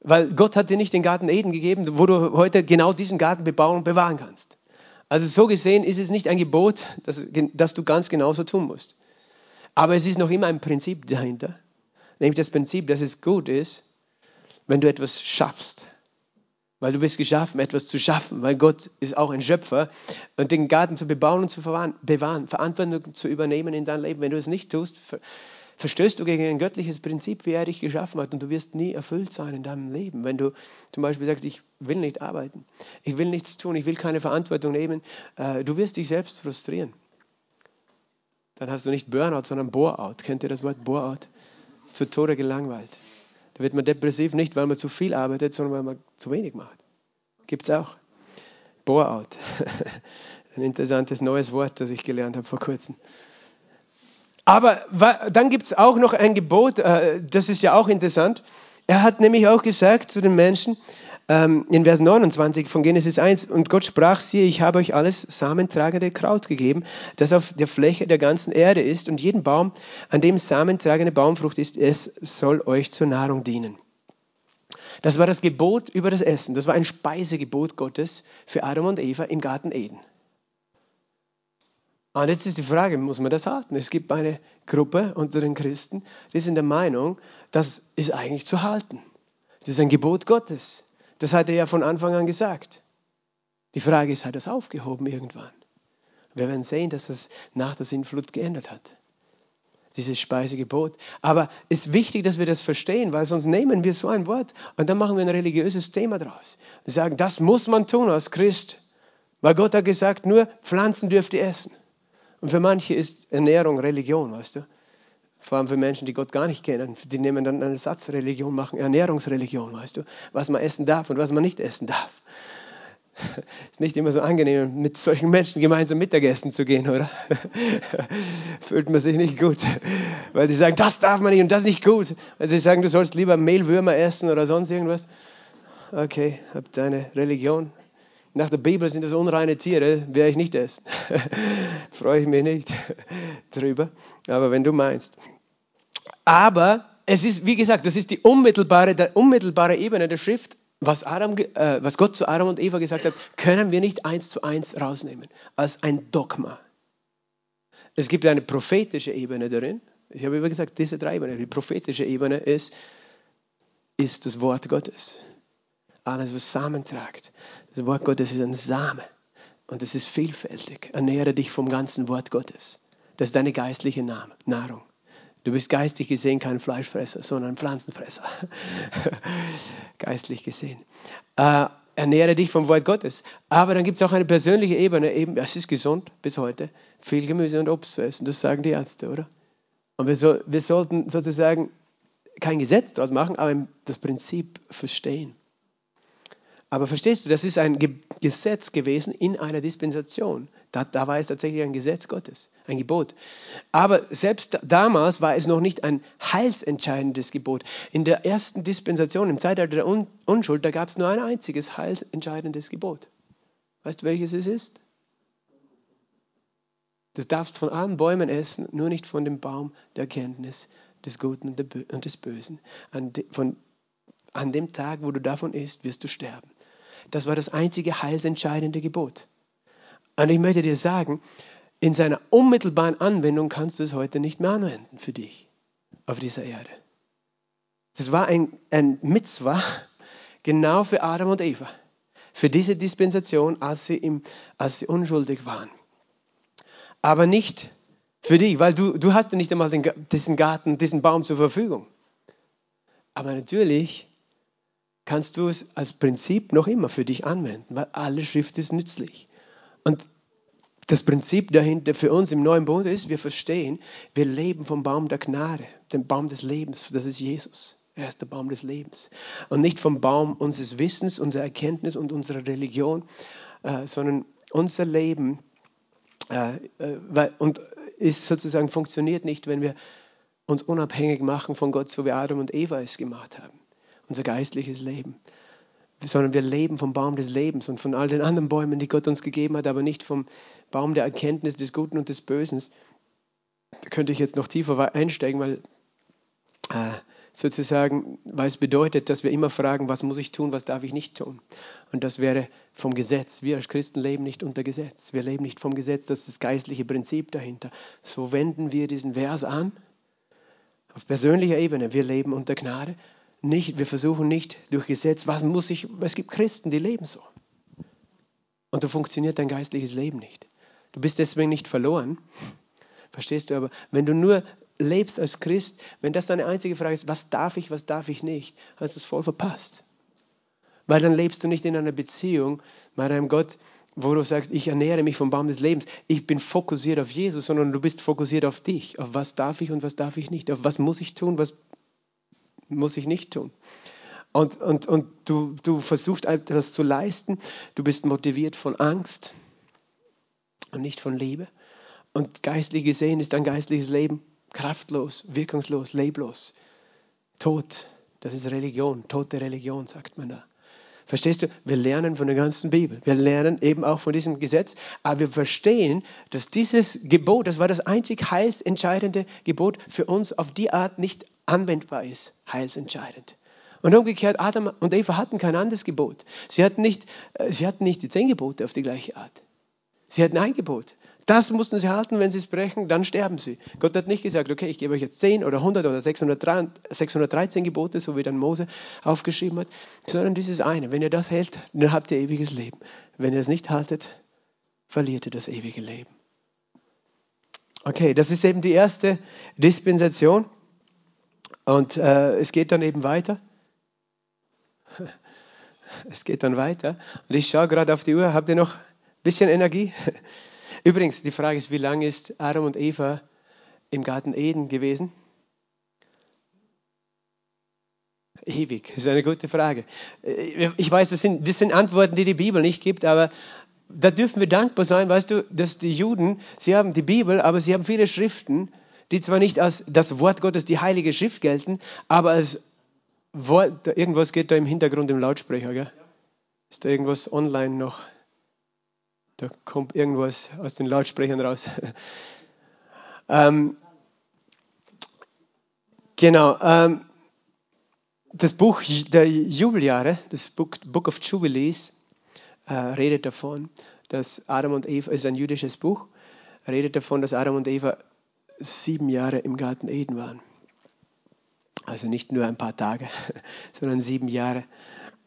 Weil Gott hat dir nicht den Garten Eden gegeben, wo du heute genau diesen Garten bebauen und bewahren kannst. Also so gesehen ist es nicht ein Gebot, das, das du ganz genauso tun musst. Aber es ist noch immer ein Prinzip dahinter. Nämlich das Prinzip, dass es gut ist, wenn du etwas schaffst. Weil du bist geschaffen, etwas zu schaffen, weil Gott ist auch ein Schöpfer. Und den Garten zu bebauen und zu bewahren, Verantwortung zu übernehmen in dein Leben. Wenn du es nicht tust, verstößt du gegen ein göttliches Prinzip, wie er dich geschaffen hat. Und du wirst nie erfüllt sein in deinem Leben. Wenn du zum Beispiel sagst, ich will nicht arbeiten, ich will nichts tun, ich will keine Verantwortung nehmen, äh, du wirst dich selbst frustrieren. Dann hast du nicht Burnout, sondern Bore-out. Kennt ihr das Wort Bore-out? Zu Tode gelangweilt. Da wird man depressiv nicht, weil man zu viel arbeitet, sondern weil man zu wenig macht. Gibt es auch. Bore-out. Ein interessantes neues Wort, das ich gelernt habe vor kurzem. Aber dann gibt es auch noch ein Gebot, äh, das ist ja auch interessant. Er hat nämlich auch gesagt zu den Menschen, ähm, in Vers 29 von Genesis 1, und Gott sprach, siehe, ich habe euch alles samentragende Kraut gegeben, das auf der Fläche der ganzen Erde ist, und jeden Baum, an dem samentragende Baumfrucht ist, es soll euch zur Nahrung dienen. Das war das Gebot über das Essen. Das war ein Speisegebot Gottes für Adam und Eva im Garten Eden. Und jetzt ist die Frage, muss man das halten? Es gibt eine Gruppe unter den Christen, die sind der Meinung, das ist eigentlich zu halten. Das ist ein Gebot Gottes. Das hat er ja von Anfang an gesagt. Die Frage ist, hat er es aufgehoben irgendwann? Wir werden sehen, dass es nach der Sintflut geändert hat. Dieses Speisegebot. Aber es ist wichtig, dass wir das verstehen, weil sonst nehmen wir so ein Wort und dann machen wir ein religiöses Thema draus. Wir sagen, das muss man tun als Christ. Weil Gott hat gesagt, nur Pflanzen dürft ihr essen. Und für manche ist Ernährung Religion, weißt du? Vor allem für Menschen, die Gott gar nicht kennen. Die nehmen dann eine Satzreligion, machen Ernährungsreligion, weißt du? Was man essen darf und was man nicht essen darf. Ist nicht immer so angenehm, mit solchen Menschen gemeinsam Mittagessen zu gehen, oder? Fühlt man sich nicht gut. Weil die sagen, das darf man nicht und das nicht gut. Also sie sagen, du sollst lieber Mehlwürmer essen oder sonst irgendwas. Okay, habt deine Religion, nach der Bibel sind das unreine Tiere, werde ich nicht essen. Freue ich mich nicht drüber. Aber wenn du meinst. Aber es ist, wie gesagt, das ist die unmittelbare, der unmittelbare Ebene der Schrift. Was, Adam, äh, was Gott zu Adam und Eva gesagt hat, können wir nicht eins zu eins rausnehmen. Als ein Dogma. Es gibt eine prophetische Ebene darin. Ich habe immer gesagt, diese drei Ebenen. Die prophetische Ebene ist, ist das Wort Gottes. Alles, was Samen tragt. Das Wort Gottes ist ein Same und es ist vielfältig. Ernähre dich vom ganzen Wort Gottes. Das ist deine geistliche Nahrung. Du bist geistlich gesehen kein Fleischfresser, sondern Pflanzenfresser. geistlich gesehen. Äh, ernähre dich vom Wort Gottes. Aber dann gibt es auch eine persönliche Ebene. Eben, es ist gesund bis heute, viel Gemüse und Obst zu essen. Das sagen die Ärzte, oder? Und wir, so, wir sollten sozusagen kein Gesetz daraus machen, aber das Prinzip verstehen. Aber verstehst du, das ist ein Gesetz gewesen in einer Dispensation. Da, da, war es tatsächlich ein Gesetz Gottes, ein Gebot. Aber selbst damals war es noch nicht ein heilsentscheidendes Gebot. In der ersten Dispensation, im Zeitalter der Un Unschuld, da gab es nur ein einziges heilsentscheidendes Gebot. Weißt du, welches es ist? Du darfst von allen Bäumen essen, nur nicht von dem Baum der Erkenntnis des Guten und des Bösen. An, de, von, an dem Tag, wo du davon isst, wirst du sterben. Das war das einzige heilsentscheidende Gebot. Und ich möchte dir sagen, in seiner unmittelbaren Anwendung kannst du es heute nicht mehr anwenden für dich auf dieser Erde. Das war ein, ein Mitzvah genau für Adam und Eva, für diese Dispensation, als sie, im, als sie unschuldig waren. Aber nicht für dich, weil du, du hast nicht einmal den, diesen Garten, diesen Baum zur Verfügung. Aber natürlich kannst du es als Prinzip noch immer für dich anwenden, weil alle Schrift ist nützlich. Und das Prinzip dahinter für uns im neuen Bund ist, wir verstehen, wir leben vom Baum der Gnade, dem Baum des Lebens, das ist Jesus. Er ist der Baum des Lebens. Und nicht vom Baum unseres Wissens, unserer Erkenntnis und unserer Religion, äh, sondern unser Leben äh, äh, und ist sozusagen funktioniert nicht, wenn wir uns unabhängig machen von Gott, so wie Adam und Eva es gemacht haben unser geistliches Leben, sondern wir leben vom Baum des Lebens und von all den anderen Bäumen, die Gott uns gegeben hat, aber nicht vom Baum der Erkenntnis des Guten und des Bösen. Da könnte ich jetzt noch tiefer einsteigen, weil äh, sozusagen, weil es bedeutet, dass wir immer fragen, was muss ich tun, was darf ich nicht tun. Und das wäre vom Gesetz. Wir als Christen leben nicht unter Gesetz. Wir leben nicht vom Gesetz, das ist das geistliche Prinzip dahinter. So wenden wir diesen Vers an. Auf persönlicher Ebene, wir leben unter Gnade nicht, wir versuchen nicht durch Gesetz, was muss ich, es gibt Christen, die leben so. Und so funktioniert dein geistliches Leben nicht. Du bist deswegen nicht verloren. Verstehst du aber, wenn du nur lebst als Christ, wenn das deine einzige Frage ist, was darf ich, was darf ich nicht, hast du es voll verpasst. Weil dann lebst du nicht in einer Beziehung mit einem Gott, wo du sagst, ich ernähre mich vom Baum des Lebens. Ich bin fokussiert auf Jesus, sondern du bist fokussiert auf dich. Auf was darf ich und was darf ich nicht. Auf was muss ich tun, was muss ich nicht tun. Und, und, und du, du versuchst etwas zu leisten, du bist motiviert von Angst und nicht von Liebe. Und geistlich gesehen ist dein geistliches Leben kraftlos, wirkungslos, leblos, tot. Das ist Religion, tote Religion, sagt man da. Verstehst du? Wir lernen von der ganzen Bibel. Wir lernen eben auch von diesem Gesetz. Aber wir verstehen, dass dieses Gebot, das war das einzig heilsentscheidende Gebot, für uns auf die Art nicht anwendbar ist. Heilsentscheidend. Und umgekehrt, Adam und Eva hatten kein anderes Gebot. Sie hatten nicht, äh, sie hatten nicht die zehn Gebote auf die gleiche Art. Sie hatten ein Gebot. Das mussten sie halten, wenn sie es brechen, dann sterben sie. Gott hat nicht gesagt, okay, ich gebe euch jetzt 10 oder 100 oder 613 Gebote, so wie dann Mose aufgeschrieben hat, sondern dieses eine. Wenn ihr das hält, dann habt ihr ewiges Leben. Wenn ihr es nicht haltet, verliert ihr das ewige Leben. Okay, das ist eben die erste Dispensation. Und äh, es geht dann eben weiter. Es geht dann weiter. Und ich schaue gerade auf die Uhr. Habt ihr noch ein bisschen Energie? Übrigens, die Frage ist, wie lange ist Adam und Eva im Garten Eden gewesen? Ewig, das ist eine gute Frage. Ich weiß, das sind, das sind Antworten, die die Bibel nicht gibt, aber da dürfen wir dankbar sein, weißt du, dass die Juden, sie haben die Bibel, aber sie haben viele Schriften, die zwar nicht als das Wort Gottes, die heilige Schrift gelten, aber als Wort, irgendwas geht da im Hintergrund im Lautsprecher, gell? Ist da irgendwas online noch? Da kommt irgendwas aus den Lautsprechern raus. ähm, genau. Ähm, das Buch der Jubeljahre, das Book, of Jubilees, äh, redet davon, dass Adam und Eva, ist ein jüdisches Buch, redet davon, dass Adam und Eva sieben Jahre im Garten Eden waren. Also nicht nur ein paar Tage, sondern sieben Jahre.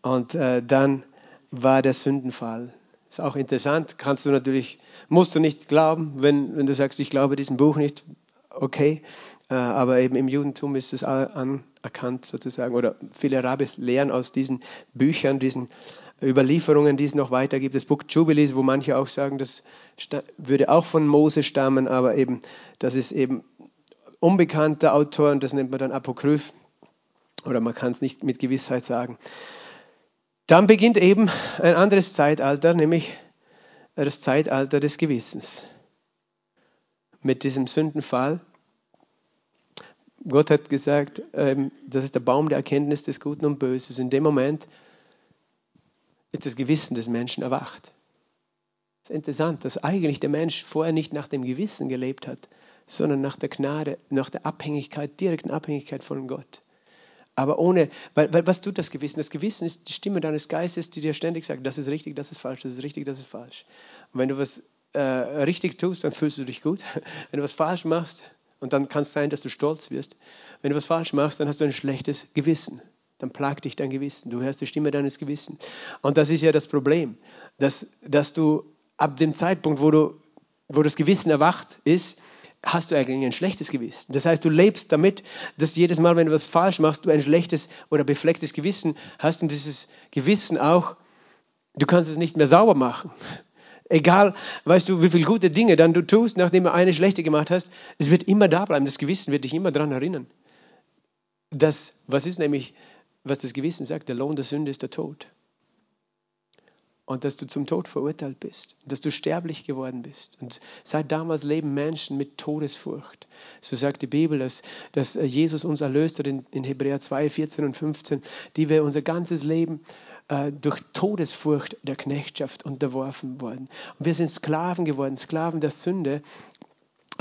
Und äh, dann war der Sündenfall ist auch interessant. Kannst du natürlich, musst du nicht glauben, wenn, wenn du sagst, ich glaube diesem Buch nicht, okay. Äh, aber eben im Judentum ist es anerkannt sozusagen, oder viele Rabbis lehren aus diesen Büchern, diesen Überlieferungen, die es noch weiter gibt. Das Buch Jubilees, wo manche auch sagen, das würde auch von Mose stammen, aber eben, das ist eben unbekannter Autor und das nennt man dann Apokryph. Oder man kann es nicht mit Gewissheit sagen. Dann beginnt eben ein anderes Zeitalter, nämlich das Zeitalter des Gewissens. Mit diesem Sündenfall. Gott hat gesagt, ähm, das ist der Baum der Erkenntnis des Guten und Böses. In dem Moment ist das Gewissen des Menschen erwacht. Es ist interessant, dass eigentlich der Mensch vorher nicht nach dem Gewissen gelebt hat, sondern nach der Gnade, nach der Abhängigkeit, direkten Abhängigkeit von Gott. Aber ohne, weil, weil was tut das Gewissen? Das Gewissen ist die Stimme deines Geistes, die dir ständig sagt, das ist richtig, das ist falsch, das ist richtig, das ist falsch. Und wenn du was äh, richtig tust, dann fühlst du dich gut. Wenn du was falsch machst, und dann kann es sein, dass du stolz wirst. Wenn du was falsch machst, dann hast du ein schlechtes Gewissen. Dann plagt dich dein Gewissen. Du hörst die Stimme deines Gewissens. Und das ist ja das Problem, dass, dass du ab dem Zeitpunkt, wo, du, wo das Gewissen erwacht ist, hast du eigentlich ein schlechtes Gewissen. Das heißt, du lebst damit, dass jedes Mal, wenn du was falsch machst, du ein schlechtes oder beflecktes Gewissen hast und dieses Gewissen auch, du kannst es nicht mehr sauber machen. Egal, weißt du, wie viele gute Dinge dann du tust, nachdem du eine schlechte gemacht hast, es wird immer da bleiben. Das Gewissen wird dich immer daran erinnern. Das, was ist nämlich, was das Gewissen sagt, der Lohn der Sünde ist der Tod und dass du zum Tod verurteilt bist, dass du sterblich geworden bist. Und seit damals leben Menschen mit Todesfurcht. So sagt die Bibel, dass, dass Jesus uns erlöst hat in, in Hebräer 2, 14 und 15, die wir unser ganzes Leben äh, durch Todesfurcht der Knechtschaft unterworfen wurden. Und wir sind Sklaven geworden, Sklaven der Sünde.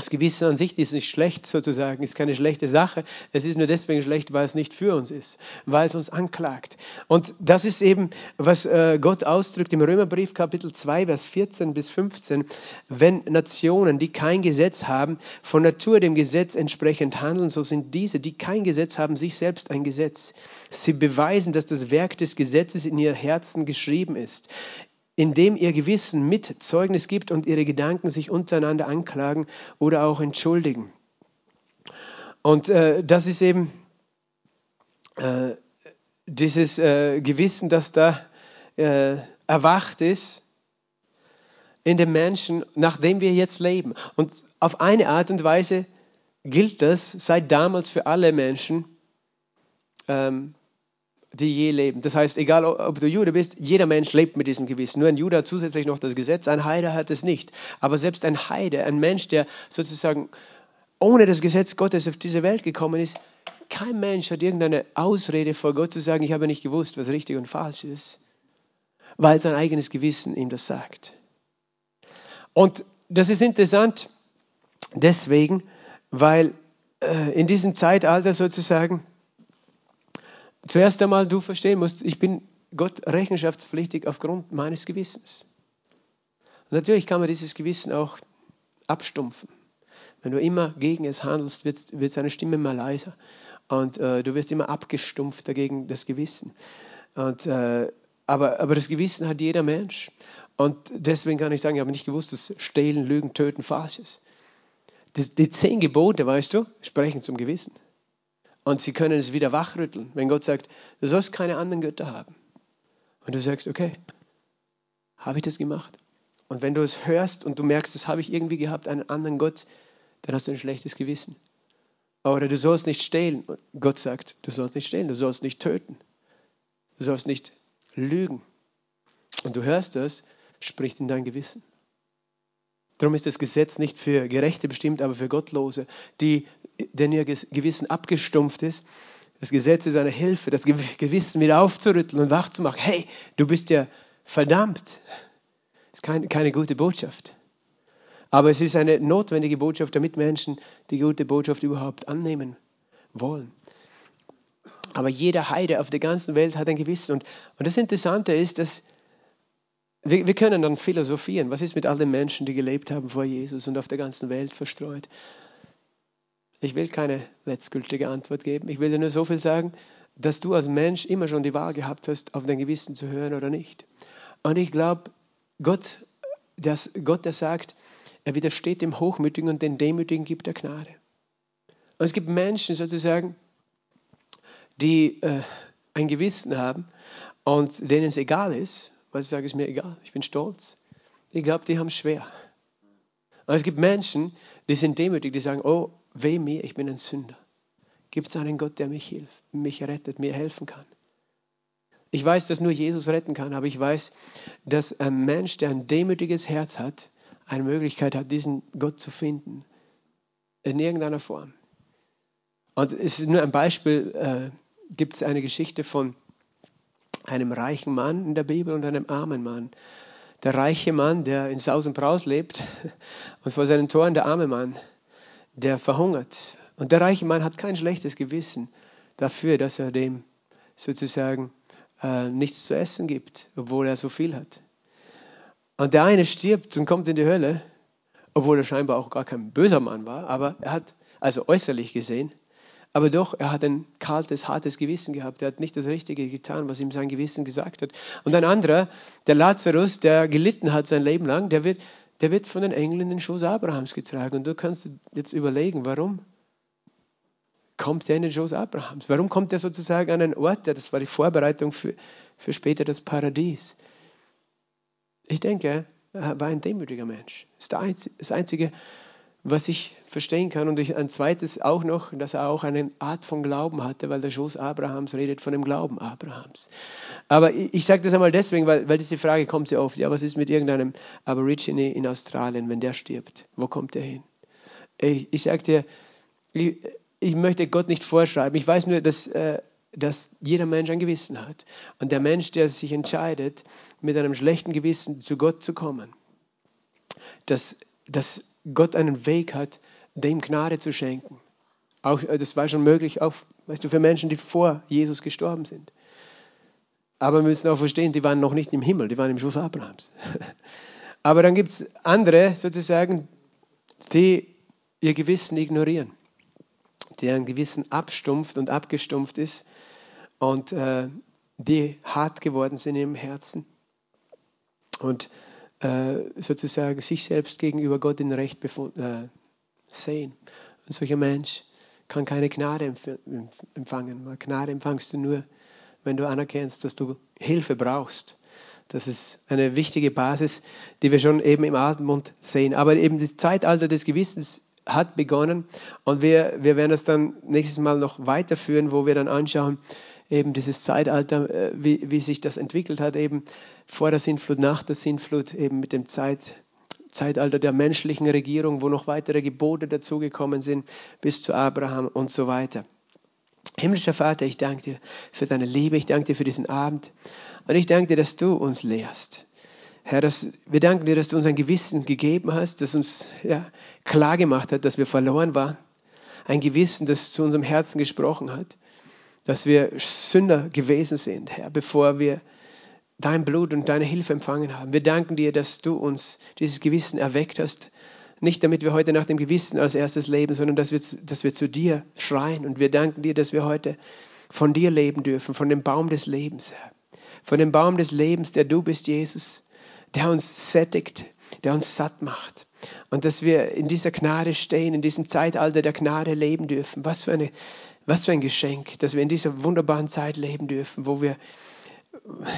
Das Gewissen an sich ist nicht schlecht sozusagen, ist keine schlechte Sache. Es ist nur deswegen schlecht, weil es nicht für uns ist, weil es uns anklagt. Und das ist eben, was äh, Gott ausdrückt im Römerbrief Kapitel 2, Vers 14 bis 15. Wenn Nationen, die kein Gesetz haben, von Natur dem Gesetz entsprechend handeln, so sind diese, die kein Gesetz haben, sich selbst ein Gesetz. Sie beweisen, dass das Werk des Gesetzes in ihr Herzen geschrieben ist indem ihr Gewissen mit Zeugnis gibt und ihre Gedanken sich untereinander anklagen oder auch entschuldigen. Und äh, das ist eben äh, dieses äh, Gewissen, das da äh, erwacht ist in den Menschen, nachdem wir jetzt leben. Und auf eine Art und Weise gilt das seit damals für alle Menschen. Ähm, die je leben. Das heißt, egal ob du Jude bist, jeder Mensch lebt mit diesem Gewissen. Nur ein Jude hat zusätzlich noch das Gesetz, ein Heide hat es nicht. Aber selbst ein Heide, ein Mensch, der sozusagen ohne das Gesetz Gottes auf diese Welt gekommen ist, kein Mensch hat irgendeine Ausrede vor Gott zu sagen, ich habe nicht gewusst, was richtig und falsch ist. weil sein eigenes Gewissen ihm das sagt. Und das ist interessant deswegen, weil äh, in diesem Zeitalter sozusagen zuerst einmal du verstehen musst, ich bin Gott rechenschaftspflichtig aufgrund meines Gewissens. Und natürlich kann man dieses Gewissen auch abstumpfen. Wenn du immer gegen es handelst, wird, wird seine Stimme immer leiser. Und äh, du wirst immer abgestumpft dagegen das Gewissen. Und, äh, aber, aber das Gewissen hat jeder Mensch. Und deswegen kann ich sagen, ich habe nicht gewusst, dass Stehlen, Lügen, Töten falsch ist. Die, die zehn Gebote, weißt du, sprechen zum Gewissen. Und sie können es wieder wachrütteln, wenn Gott sagt, du sollst keine anderen Götter haben. Und du sagst, okay, habe ich das gemacht? Und wenn du es hörst und du merkst, das habe ich irgendwie gehabt, einen anderen Gott, dann hast du ein schlechtes Gewissen. Oder du sollst nicht stehlen. Gott sagt, du sollst nicht stehlen, du sollst nicht töten. Du sollst nicht lügen. Und du hörst das, spricht in dein Gewissen. Darum ist das Gesetz nicht für Gerechte bestimmt, aber für Gottlose, die, denen ihr Gewissen abgestumpft ist. Das Gesetz ist eine Hilfe, das Gewissen wieder aufzurütteln und wachzumachen. Hey, du bist ja verdammt. Das ist keine, keine gute Botschaft. Aber es ist eine notwendige Botschaft, damit Menschen die gute Botschaft überhaupt annehmen wollen. Aber jeder Heide auf der ganzen Welt hat ein Gewissen. Und, und das Interessante ist, dass wir, wir können dann philosophieren. Was ist mit all den Menschen, die gelebt haben vor Jesus und auf der ganzen Welt verstreut? Ich will keine letztgültige Antwort geben. Ich will dir nur so viel sagen, dass du als Mensch immer schon die Wahl gehabt hast, auf dein Gewissen zu hören oder nicht. Und ich glaube, Gott, dass Gott, der sagt, er widersteht dem Hochmütigen und den Demütigen gibt er Gnade. Und es gibt Menschen sozusagen, die äh, ein Gewissen haben und denen es egal ist, weil sie sagen, es ist mir egal, ich bin stolz. Ich glaube, die haben es schwer. Und es gibt Menschen, die sind demütig, die sagen, oh, weh mir, ich bin ein Sünder. Gibt es einen Gott, der mich hilft, mich rettet, mir helfen kann? Ich weiß, dass nur Jesus retten kann, aber ich weiß, dass ein Mensch, der ein demütiges Herz hat, eine Möglichkeit hat, diesen Gott zu finden. In irgendeiner Form. Und es ist nur ein Beispiel, äh, gibt es eine Geschichte von einem reichen Mann in der Bibel und einem armen Mann. Der reiche Mann, der in Saus und Braus lebt und vor seinen Toren der arme Mann, der verhungert. Und der reiche Mann hat kein schlechtes Gewissen dafür, dass er dem sozusagen äh, nichts zu essen gibt, obwohl er so viel hat. Und der eine stirbt und kommt in die Hölle, obwohl er scheinbar auch gar kein böser Mann war, aber er hat, also äußerlich gesehen, aber doch, er hat ein kaltes, hartes Gewissen gehabt. Er hat nicht das Richtige getan, was ihm sein Gewissen gesagt hat. Und ein anderer, der Lazarus, der gelitten hat sein Leben lang, der wird, der wird von den Engeln in den Schoß Abrahams getragen. Und du kannst jetzt überlegen, warum kommt er in den Schoß Abrahams? Warum kommt er sozusagen an einen Ort, das war die Vorbereitung für, für später das Paradies? Ich denke, er war ein demütiger Mensch. Das ist das Einzige, was ich verstehen kann. Und ich, ein zweites auch noch, dass er auch eine Art von Glauben hatte, weil der Schoß Abrahams redet von dem Glauben Abrahams. Aber ich, ich sage das einmal deswegen, weil, weil diese Frage kommt sehr oft. Ja, was ist mit irgendeinem Aborigine in Australien, wenn der stirbt? Wo kommt der hin? Ich, ich sage dir, ich, ich, möchte Gott nicht vorschreiben. Ich weiß nur, dass, äh, dass jeder Mensch ein Gewissen hat. Und der Mensch, der sich entscheidet, mit einem schlechten Gewissen zu Gott zu kommen, dass, dass Gott einen Weg hat, dem Gnade zu schenken. Auch, äh, das war schon möglich, auch weißt du, für Menschen, die vor Jesus gestorben sind. Aber wir müssen auch verstehen, die waren noch nicht im Himmel, die waren im Schoß Abrahams. Aber dann gibt es andere sozusagen, die ihr Gewissen ignorieren, deren Gewissen abstumpft und abgestumpft ist und äh, die hart geworden sind im Herzen. Und sozusagen sich selbst gegenüber Gott in Recht äh, sehen. Und solcher Mensch kann keine Gnade empfangen. Gnade empfangst du nur, wenn du anerkennst, dass du Hilfe brauchst. Das ist eine wichtige Basis, die wir schon eben im Alten Mund sehen. Aber eben das Zeitalter des Gewissens hat begonnen und wir, wir werden es dann nächstes Mal noch weiterführen, wo wir dann anschauen, eben dieses Zeitalter, äh, wie, wie sich das entwickelt hat, eben vor der Sintflut, nach der Sintflut, eben mit dem Zeit, Zeitalter der menschlichen Regierung, wo noch weitere Gebote dazugekommen sind, bis zu Abraham und so weiter. Himmlischer Vater, ich danke dir für deine Liebe, ich danke dir für diesen Abend Und ich danke dir, dass du uns lehrst. Herr, dass, wir danken dir, dass du uns ein Gewissen gegeben hast, das uns ja, klar gemacht hat, dass wir verloren waren. Ein Gewissen, das zu unserem Herzen gesprochen hat, dass wir Sünder gewesen sind, Herr, bevor wir dein Blut und deine Hilfe empfangen haben. Wir danken dir, dass du uns dieses Gewissen erweckt hast. Nicht damit wir heute nach dem Gewissen als erstes leben, sondern dass wir, dass wir zu dir schreien. Und wir danken dir, dass wir heute von dir leben dürfen, von dem Baum des Lebens, Herr. Von dem Baum des Lebens, der du bist, Jesus, der uns sättigt, der uns satt macht. Und dass wir in dieser Gnade stehen, in diesem Zeitalter der Gnade leben dürfen. Was für, eine, was für ein Geschenk, dass wir in dieser wunderbaren Zeit leben dürfen, wo wir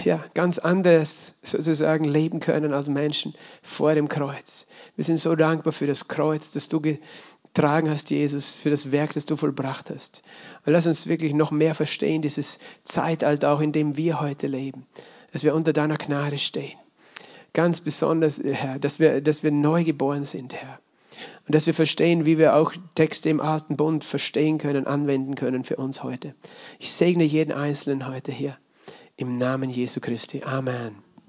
ja, ganz anders sozusagen leben können als Menschen vor dem Kreuz. Wir sind so dankbar für das Kreuz, das du getragen hast, Jesus, für das Werk, das du vollbracht hast. Und lass uns wirklich noch mehr verstehen, dieses Zeitalter, auch in dem wir heute leben, dass wir unter deiner Gnade stehen. Ganz besonders, Herr, dass wir, dass wir neu geboren sind, Herr. Und dass wir verstehen, wie wir auch Texte im Alten Bund verstehen können, anwenden können für uns heute. Ich segne jeden Einzelnen heute hier. Im Namen Jesu Christi. Amen.